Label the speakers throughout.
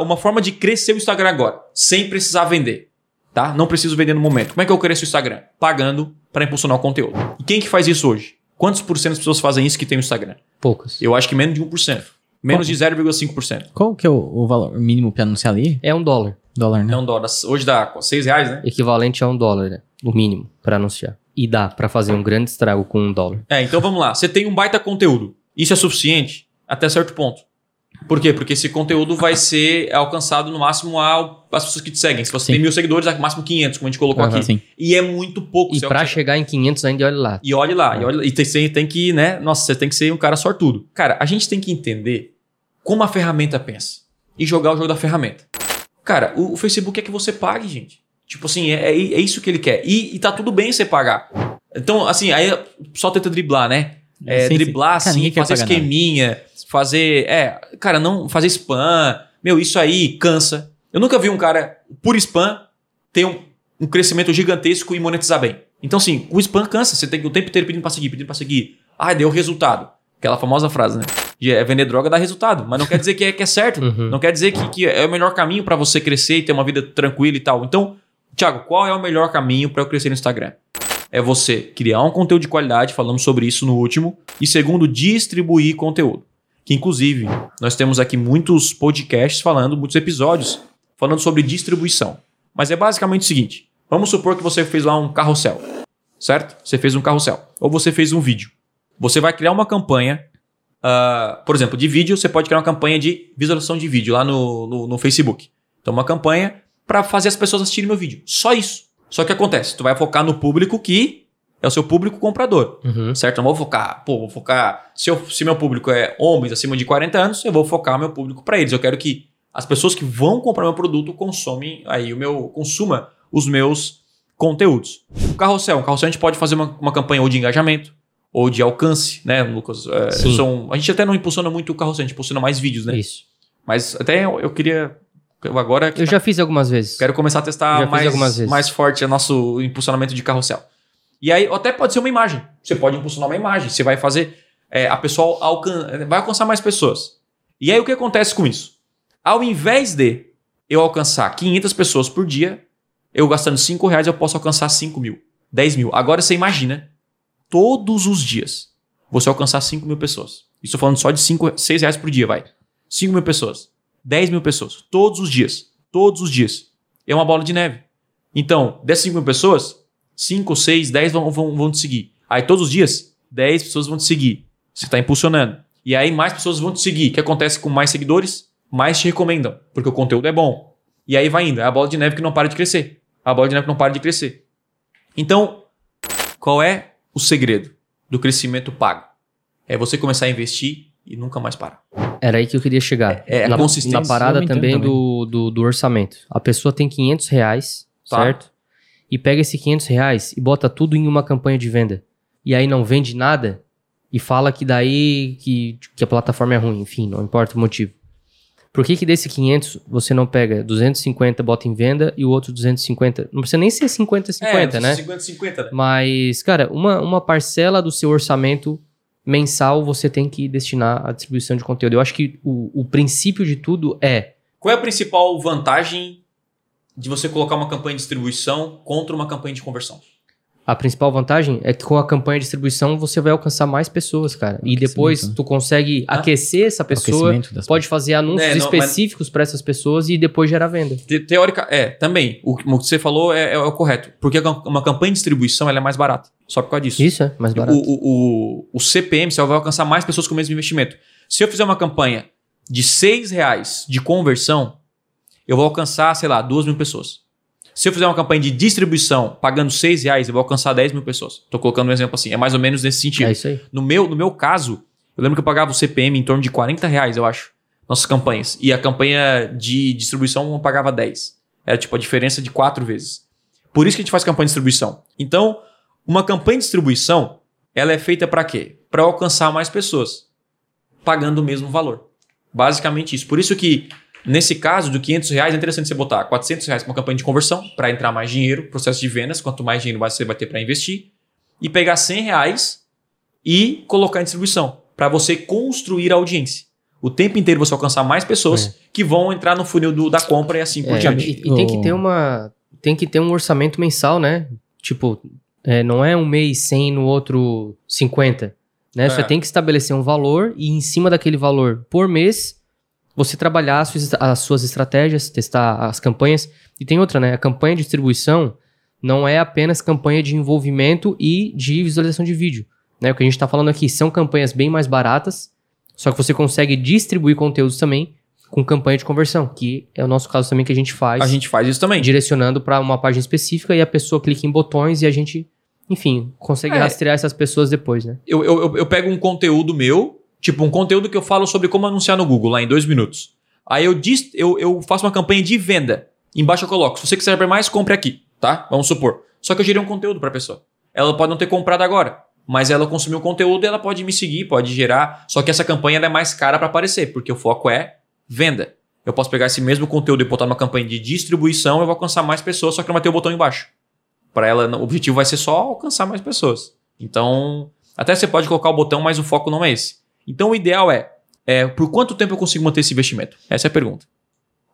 Speaker 1: uma forma de crescer o Instagram agora, sem precisar vender. Tá? Não preciso vender no momento. Como é que eu cresço o Instagram? Pagando para impulsionar o conteúdo. E quem que faz isso hoje? Quantos por cento das pessoas fazem isso que tem no Instagram?
Speaker 2: Poucos.
Speaker 1: Eu acho que menos de 1%. Menos de 0,5%.
Speaker 3: Qual que é o, o valor mínimo pra anunciar ali?
Speaker 2: É um dólar.
Speaker 3: Dólar, né?
Speaker 1: Não dólar. Hoje dá 6 reais, né?
Speaker 2: Equivalente a um dólar, né? O mínimo, para anunciar. E dá para fazer um grande estrago com um dólar.
Speaker 1: É, então vamos lá. Você tem um baita conteúdo. Isso é suficiente até certo ponto. Por quê? Porque esse conteúdo vai ser alcançado no máximo ao- às pessoas que te seguem. Se você
Speaker 3: Sim.
Speaker 1: tem mil seguidores, é no máximo 500, como a gente colocou
Speaker 2: Aham.
Speaker 1: aqui.
Speaker 3: Sim.
Speaker 1: E é muito pouco.
Speaker 2: E
Speaker 1: Você-
Speaker 2: para chegar em 500 ainda, olha lá.
Speaker 1: E olhe lá, e, olhe, e tem, tem, tem que, né? Nossa, você tem que ser um cara sortudo. Cara, a gente tem que entender como a ferramenta pensa e jogar o jogo da ferramenta. Cara, o, o Facebook quer que você pague, gente. Tipo assim, é, é, é isso que ele quer. E, e tá tudo bem você pagar. Então, assim, aí só tenta driblar, né? É,
Speaker 3: Sim, sim.
Speaker 1: driblar,
Speaker 3: Cara,
Speaker 1: assim,
Speaker 3: quer
Speaker 1: fazer
Speaker 3: pagar nada.
Speaker 1: esqueminha, fazer. É, cara, não fazer spam. Meu, isso aí cansa. Eu nunca vi um cara, por spam, ter um, um crescimento gigantesco e monetizar bem. Então, assim, o spam cansa. Você tem que o tempo inteiro pedindo pra seguir, pedindo pra seguir. Ah, deu resultado. Aquela famosa frase, né? De, é, vender droga dá resultado. Mas não quer dizer que é, que é certo.
Speaker 2: Uhum.
Speaker 1: Não quer dizer que, que é o melhor caminho pra você crescer e ter uma vida tranquila e tal. Então, Thiago, qual é o melhor caminho pra eu crescer no Instagram? É você criar um conteúdo de qualidade, falamos sobre isso no último. E segundo, distribuir conteúdo. Que inclusive, nós temos aqui muitos podcasts falando, muitos episódios falando sobre distribuição. Mas é basicamente o seguinte: vamos supor que você fez lá um carrossel, certo? Você fez um carrossel. Ou você fez um vídeo. Você vai criar uma campanha, ah, por exemplo, de vídeo, você pode criar uma campanha de visualização de vídeo lá no, no, no Facebook. Então, uma campanha para fazer as pessoas assistirem meu vídeo. Só isso. Só que acontece, tu vai focar no público que é o seu público comprador.
Speaker 2: Uhum.
Speaker 1: Certo? Não vou focar, pô, vou focar. Se, eu, se meu público é homens acima de 40 anos, eu vou focar meu público para eles. Eu quero que as pessoas que vão comprar meu produto consomem aí o meu. consuma os meus conteúdos. O carrossel. O carrossel a gente pode fazer uma, uma campanha ou de engajamento ou de alcance, né, Lucas? É, são, a gente até não impulsiona muito o carrossel, a gente impulsiona mais vídeos, né?
Speaker 2: Isso.
Speaker 1: Mas até eu, eu queria. Eu agora
Speaker 2: Eu
Speaker 1: tá-
Speaker 2: já fiz algumas vezes.
Speaker 1: Quero começar a testar mais, mais forte o nosso impulsionamento de carrossel. E aí, até pode ser uma imagem. Você pode impulsionar uma imagem. Você vai fazer. é, a pessoa alcan vai alcançar mais pessoas. E aí, o que acontece com isso? Ao invés de eu alcançar 500 pessoas por dia, eu gastando 5 reais, eu posso alcançar 5 mil, 10 mil. Agora você imagina, todos os dias, você alcançar 5 mil pessoas. Estou falando só de 5, 6 reais por dia, vai. 5 mil pessoas, 10 mil pessoas, todos os dias. Todos os dias. É uma bola de neve. Então, dessas 5 mil pessoas, 5, 6, 10 vão, vão, vão te seguir. Aí todos os dias, 10 pessoas vão te seguir. Você está impulsionando. E aí mais pessoas vão te seguir. O que acontece com mais seguidores? Mais te recomendam, porque o conteúdo é bom. E aí vai indo. É a bola de neve que não para de crescer. A bola de neve que não para de crescer. Então, qual é o segredo do crescimento pago? É você começar a investir e nunca mais parar.
Speaker 2: Era aí que eu queria chegar.
Speaker 1: É, é a
Speaker 2: na,
Speaker 1: consistência.
Speaker 2: na parada também,
Speaker 3: também.
Speaker 2: Do, do, do orçamento. A pessoa tem 500 reais,
Speaker 1: Tá.
Speaker 2: certo? E pega esse 500 reais e bota tudo em uma campanha de venda. E aí não vende nada e fala que daí que, que a plataforma é ruim. Enfim, não importa o motivo. Por que que desse 500 você não pega 250, bota em venda e o outro 250? Não precisa nem ser 50-50, né?
Speaker 1: 50-50, né?
Speaker 2: Mas, cara, uma, uma parcela do seu orçamento mensal você tem que destinar à distribuição de conteúdo. Eu acho que o, o princípio de tudo é.
Speaker 1: Qual é a principal vantagem de você colocar uma campanha de distribuição contra uma campanha de conversão?
Speaker 2: A principal vantagem é que com a campanha de distribuição você vai alcançar mais pessoas, cara. E depois
Speaker 3: né?
Speaker 2: tu consegue
Speaker 1: Hã?
Speaker 2: aquecer essa pessoa, pode fazer anúncios
Speaker 1: É, não, mas-
Speaker 2: específicos para essas pessoas e depois gerar venda.
Speaker 1: Te- Teórica, é, também. O, o que você falou é, é o correto. Porque uma campanha de distribuição ela é mais barata. Só por causa disso.
Speaker 2: Isso é mais
Speaker 1: O,
Speaker 2: barato.
Speaker 1: o, o, o CPM você vai alcançar mais pessoas com o mesmo investimento. Se eu fizer uma campanha de 6 reais de conversão, eu vou alcançar, sei lá, 2 mil pessoas. Se eu fizer uma campanha de distribuição pagando 6 reais, eu vou alcançar 10 mil pessoas. Estou colocando um exemplo assim. É mais ou menos nesse sentido.
Speaker 2: É isso aí.
Speaker 1: No meu, no meu caso, eu lembro que eu pagava o CPM em torno de 40 reais, eu acho, nossas campanhas. E a campanha de distribuição eu pagava 10. Era tipo a diferença de quatro vezes. Por isso que a gente faz campanha de distribuição. Então, uma campanha de distribuição, ela é feita para quê? Para alcançar mais pessoas, pagando o mesmo valor. Basicamente isso. Por isso que, nesse caso, do 500 reais, é interessante você botar 400 reais para uma campanha de conversão, para entrar mais dinheiro, processo de vendas, quanto mais dinheiro você vai ter para investir, e pegar 100 reais e colocar em distribuição, para você construir a audiência. O tempo inteiro você alcançar mais pessoas que vão entrar no funil do- da compra e assim por
Speaker 2: É,
Speaker 1: diante.
Speaker 2: e, e tem que ter uma. Tem que ter um orçamento mensal, né? Tipo, é, não é um mês 100 no outro 50. Né? Você
Speaker 1: É.
Speaker 2: tem que estabelecer um valor e em cima daquele valor por mês, você trabalhar as suas, as suas estratégias, testar as campanhas. E tem outra, né? A campanha de distribuição não é apenas campanha de envolvimento e de visualização de vídeo. Né? O que a gente está falando aqui são campanhas bem mais baratas, só que você consegue distribuir conteúdos também com campanha de conversão, que é o nosso caso também que a gente faz
Speaker 1: A gente faz isso também.
Speaker 2: direcionando para uma página específica e a pessoa clica em botões e a gente, enfim, consegue
Speaker 1: É.
Speaker 2: rastrear essas pessoas depois, né?
Speaker 1: Eu, eu, eu- pego um conteúdo meu, tipo um conteúdo que eu falo sobre como anunciar no Google, lá em dois minutos. Aí eu, dis, eu, eu faço uma campanha de venda. Embaixo eu coloco, se você quiser saber mais, compre aqui, tá? Vamos supor. Só que eu gerei um conteúdo para a pessoa. Ela pode não ter comprado agora, mas ela consumiu o conteúdo e ela pode me seguir, pode gerar. Só que essa campanha é mais cara para aparecer, porque o foco é venda. Eu posso pegar esse mesmo conteúdo e botar numa campanha de distribuição, eu vou alcançar mais pessoas, só que não vai ter o botão embaixo. Para ela, o objetivo vai ser só alcançar mais pessoas. Então, até você pode colocar o botão, mas o foco não é esse. Então, o ideal é, é por quanto tempo eu consigo manter esse investimento? Essa é a pergunta.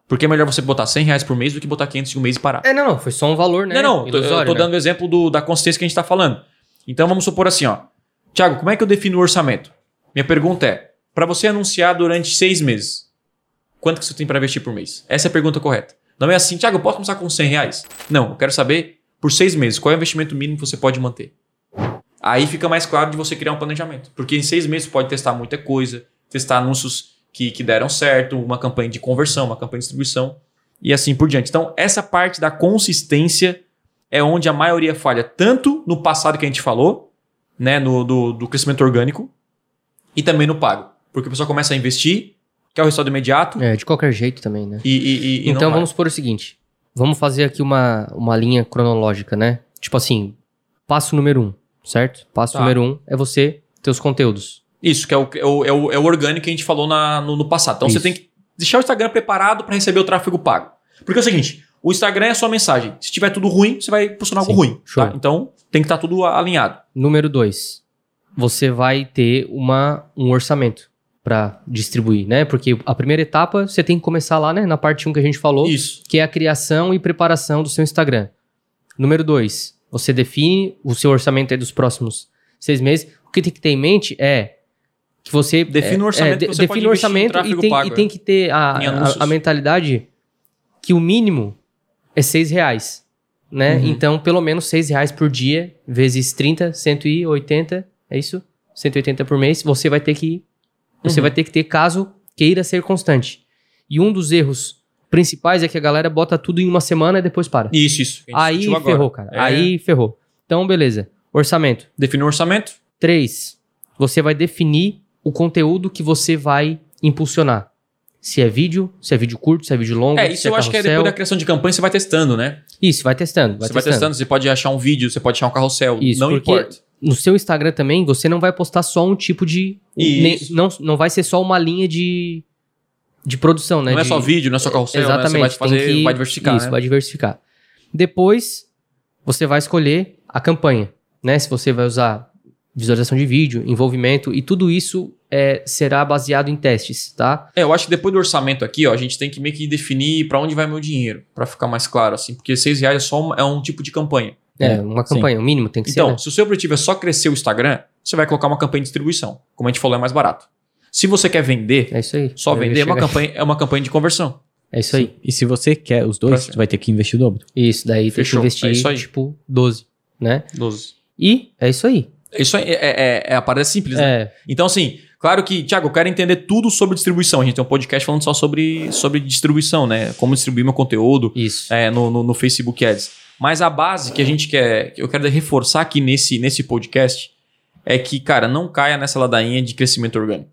Speaker 1: Porque é melhor você botar 100 reais por mês do que botar 500 em um mês e parar.
Speaker 2: É, não, não, foi só um valor, né?
Speaker 1: Não, não, tô- eu
Speaker 2: Ilusório,
Speaker 1: tô
Speaker 2: né?
Speaker 1: dando o exemplo do- da consistência que a gente está falando. Então vamos supor assim, ó. Tiago, como é que eu defino o orçamento? Minha pergunta é: para você anunciar durante seis meses, quanto que você tem para investir por mês? Essa é a pergunta correta. Não é assim, Tiago, eu posso começar com 100 reais? Não, eu quero saber por seis meses qual é o investimento mínimo que você pode manter. Aí fica mais claro de você criar um planejamento. Porque em seis meses você pode testar muita coisa, testar anúncios que, que deram certo, uma campanha de conversão, uma campanha de distribuição e assim por diante. Então, essa parte da consistência é onde a maioria falha, tanto no passado que a gente falou, né, no, do, do crescimento orgânico, e também no pago. Porque o pessoal começa a investir, quer o resultado imediato,
Speaker 2: É, de qualquer jeito também, né?
Speaker 1: e, e, e-
Speaker 2: então vamos supor o seguinte: vamos fazer aqui uma, uma linha cronológica, né? Tipo assim, passo número um, certo? Passo
Speaker 1: Tá.
Speaker 2: número um é você ter os conteúdos.
Speaker 1: Isso, que é o, é o, é o, é o orgânico que a gente falou na- no, no passado. Então você
Speaker 2: Isso.
Speaker 1: tem que deixar o Instagram preparado para receber o tráfego pago. Porque é o seguinte, o Instagram é só mensagem. Se tiver tudo ruim, você vai posicionar algo ruim. tá? Então tem que estar tudo alinhado.
Speaker 2: Número dois, você vai ter uma, um orçamento para distribuir, né? Porque a primeira etapa você tem que começar lá, né? Na parte 1 que a gente falou.
Speaker 1: Isso.
Speaker 2: que é a criação e preparação do seu Instagram. Número dois, você define o seu orçamento aí dos próximos seis meses. O que tem que ter em mente é que você
Speaker 1: Define
Speaker 2: é,
Speaker 1: o orçamento
Speaker 2: é,
Speaker 1: pode
Speaker 2: define o orçamento e tem,
Speaker 1: pago,
Speaker 2: e tem que ter a, a- a mentalidade que o mínimo é seis reais, né?
Speaker 1: Uhum.
Speaker 2: Então, pelo menos seis reais por dia, vezes 30, 180, é isso? 180 por mês, você vai ter que você
Speaker 1: Uhum.
Speaker 2: vai ter que ter caso queira ser constante. E um dos erros principais é que a galera bota tudo em uma semana e depois para.
Speaker 1: Isso, isso.
Speaker 2: Aí ferrou, cara.
Speaker 1: É,
Speaker 2: Aí ferrou. Então, beleza. Orçamento.
Speaker 1: Define o orçamento.
Speaker 2: Três, você vai definir o conteúdo que você vai impulsionar. Se é vídeo, se é vídeo curto, se é vídeo longo,
Speaker 1: É, isso
Speaker 2: é
Speaker 1: eu acho que é depois da criação de campanha você vai testando, né?
Speaker 2: Isso, vai testando. Vai
Speaker 1: você vai testando, você pode achar um vídeo, você pode achar um carrossel,
Speaker 2: Isso,
Speaker 1: não importa.
Speaker 2: No seu Instagram também, você não vai postar só um tipo de.
Speaker 1: Isso.
Speaker 2: não, não vai ser só uma linha de, de produção, né?
Speaker 1: Não é
Speaker 2: De-
Speaker 1: só vídeo, não é só carrossel, né?
Speaker 2: Exatamente.
Speaker 1: Você vai
Speaker 2: tem
Speaker 1: fazer,
Speaker 2: que-
Speaker 1: vai diversificar,
Speaker 2: Isso,
Speaker 1: né?
Speaker 2: vai diversificar. Depois, você vai escolher a campanha, né? Se você vai usar visualização de vídeo, envolvimento, e tudo isso é, será baseado em testes, tá?
Speaker 1: É, eu acho que depois do orçamento aqui, ó, a gente tem que meio que definir pra onde vai meu dinheiro, Pra ficar mais claro, assim, porque seis reais é só um, é um tipo de campanha.
Speaker 2: É,
Speaker 3: É,
Speaker 2: uma
Speaker 3: sim.
Speaker 2: campanha, o mínimo tem que
Speaker 1: Então,
Speaker 2: ser. né?
Speaker 1: se o seu objetivo é só crescer o Instagram, você vai colocar uma campanha de distribuição. Como a gente falou, é mais barato. Se você quer vender,
Speaker 2: É isso aí.
Speaker 1: só
Speaker 2: Eu
Speaker 1: vender é uma,
Speaker 2: chegar-
Speaker 1: campanha, é uma campanha de conversão.
Speaker 2: É isso aí.
Speaker 3: E se você quer os dois, tu vai ter que investir o dobro.
Speaker 2: Isso, daí tem que
Speaker 1: Fechou,
Speaker 2: investir,
Speaker 1: é isso aí.
Speaker 2: tipo, 12, né?
Speaker 1: 12.
Speaker 2: E é isso aí.
Speaker 1: Isso aí é, é, é a parada simples, né?
Speaker 2: É,
Speaker 1: Então, assim, claro que, Thiago, eu quero entender tudo sobre distribuição. A gente tem um podcast falando só sobre, sobre distribuição, né? Como distribuir meu conteúdo
Speaker 2: isso.
Speaker 1: é, no, no, no Facebook Ads. Mas a base que a gente quer, que eu quero reforçar aqui nesse, nesse podcast, é que, cara, não caia nessa ladainha de crescimento orgânico.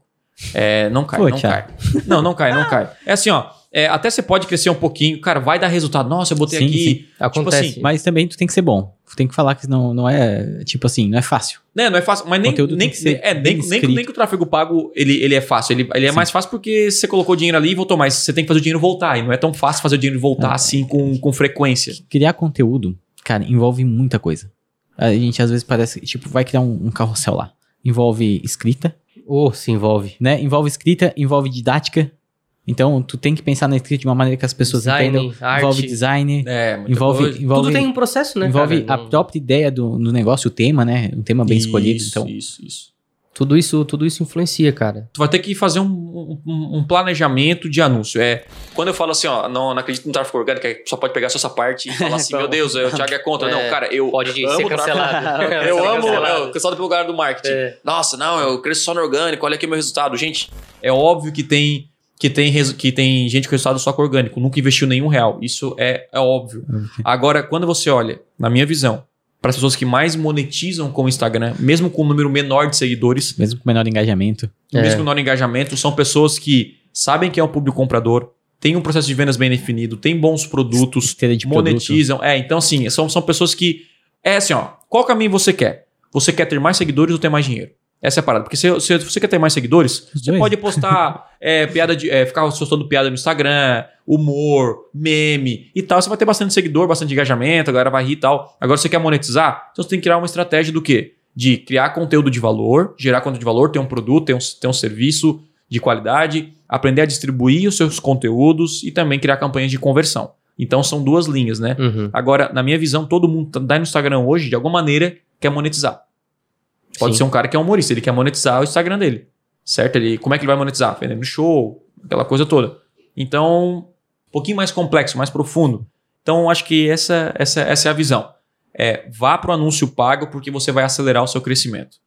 Speaker 1: É, não cai,
Speaker 3: Pô,
Speaker 1: não
Speaker 3: Thiago.
Speaker 1: cai. Não, não cai, não cai. É assim, ó. É, até você pode crescer um pouquinho, cara, vai dar resultado. Nossa, eu botei
Speaker 3: Sim,
Speaker 1: aqui.
Speaker 2: Acontece.
Speaker 1: assim,
Speaker 3: Mas também tu tem que ser bom. Tu tem que falar que não, não é, tipo assim, não é fácil.
Speaker 1: Né, não é fácil, mas nem, nem,
Speaker 3: que ser
Speaker 1: é, nem, nem, nem que o tráfego pago ele, ele é fácil. Ele, ele é
Speaker 3: Sim.
Speaker 1: mais fácil porque você colocou dinheiro ali e voltou, mas você tem que fazer o dinheiro voltar. E não é tão fácil fazer o dinheiro voltar
Speaker 3: É.
Speaker 1: assim com, com frequência.
Speaker 3: Criar conteúdo, cara, envolve muita coisa. A gente às vezes parece que, tipo, vai criar um, um carrossel lá. Envolve escrita,
Speaker 2: Ou se envolve.
Speaker 3: né? Envolve escrita, envolve didática. Então, tu tem que pensar na escrita de uma maneira que as pessoas
Speaker 2: Design,
Speaker 3: entendam.
Speaker 2: arte.
Speaker 3: Envolve design,
Speaker 1: É,
Speaker 3: envolve,
Speaker 1: coisa.
Speaker 3: envolve,
Speaker 2: Tudo tem um processo, né?
Speaker 3: envolve
Speaker 2: cara?
Speaker 3: a
Speaker 2: Não-
Speaker 3: própria ideia do, do negócio, o tema, né? Um tema bem escolhido.
Speaker 1: Isso,
Speaker 3: Então,
Speaker 1: Isso, isso.
Speaker 2: Tudo isso, tudo isso influencia, cara.
Speaker 1: Tu vai ter que fazer um, um- um planejamento de anúncio. É, quando eu falo assim, ó, não, não acredito no tráfego orgânico, é, só pode pegar só essa parte e falar assim, meu Deus, o Thiago é contra. não,
Speaker 2: É,
Speaker 1: cara, eu
Speaker 2: Pode
Speaker 1: amo
Speaker 2: ser cancelado.
Speaker 1: Eu
Speaker 2: Ser
Speaker 1: amo,
Speaker 2: cancelado.
Speaker 1: eu, cansado pelo lugar do marketing.
Speaker 2: É.
Speaker 1: Nossa, não, eu cresço só no orgânico, olha aqui o meu resultado. Gente, é óbvio que tem que tem, que tem gente com resultado só com orgânico, nunca investiu nenhum real. Isso é, é óbvio. Agora, quando você olha, na minha visão, para as pessoas que mais monetizam com o Instagram, mesmo com um número menor de seguidores,
Speaker 3: mesmo com menor engajamento.
Speaker 2: É.
Speaker 1: mesmo com menor engajamento, são pessoas que sabem que é um público comprador, tem um processo de vendas bem definido, tem bons produtos,
Speaker 3: de produto.
Speaker 1: monetizam. É, então assim, são, são pessoas que. É assim, ó. Qual caminho você quer? Você quer ter mais seguidores ou ter mais dinheiro? Essa é a parada. Porque se, se você quer ter mais seguidores,
Speaker 3: Os
Speaker 1: você
Speaker 3: dois.
Speaker 1: pode postar é, piada de. é, ficar soltando piada no Instagram, humor, meme e tal. Você vai ter bastante seguidor, bastante engajamento, a galera vai rir e tal. Agora você quer monetizar? Então você tem que criar uma estratégia do quê? De criar conteúdo de valor, gerar conteúdo de valor, ter um produto, ter um, ter um serviço de qualidade, aprender a distribuir os seus conteúdos e também criar campanhas de conversão. Então são duas linhas, né?
Speaker 2: Uhum.
Speaker 1: Agora, na minha visão, todo mundo que tá no Instagram hoje, de alguma maneira, quer monetizar. Pode
Speaker 2: Sim.
Speaker 1: ser um cara que é humorista, ele quer monetizar o Instagram dele. Certo? Ele, como é que ele vai monetizar? Vendendo show, aquela coisa toda. Então, um pouquinho mais complexo, mais profundo. Então, acho que essa, essa, essa é a visão. É, vá para o anúncio pago porque você vai acelerar o seu crescimento.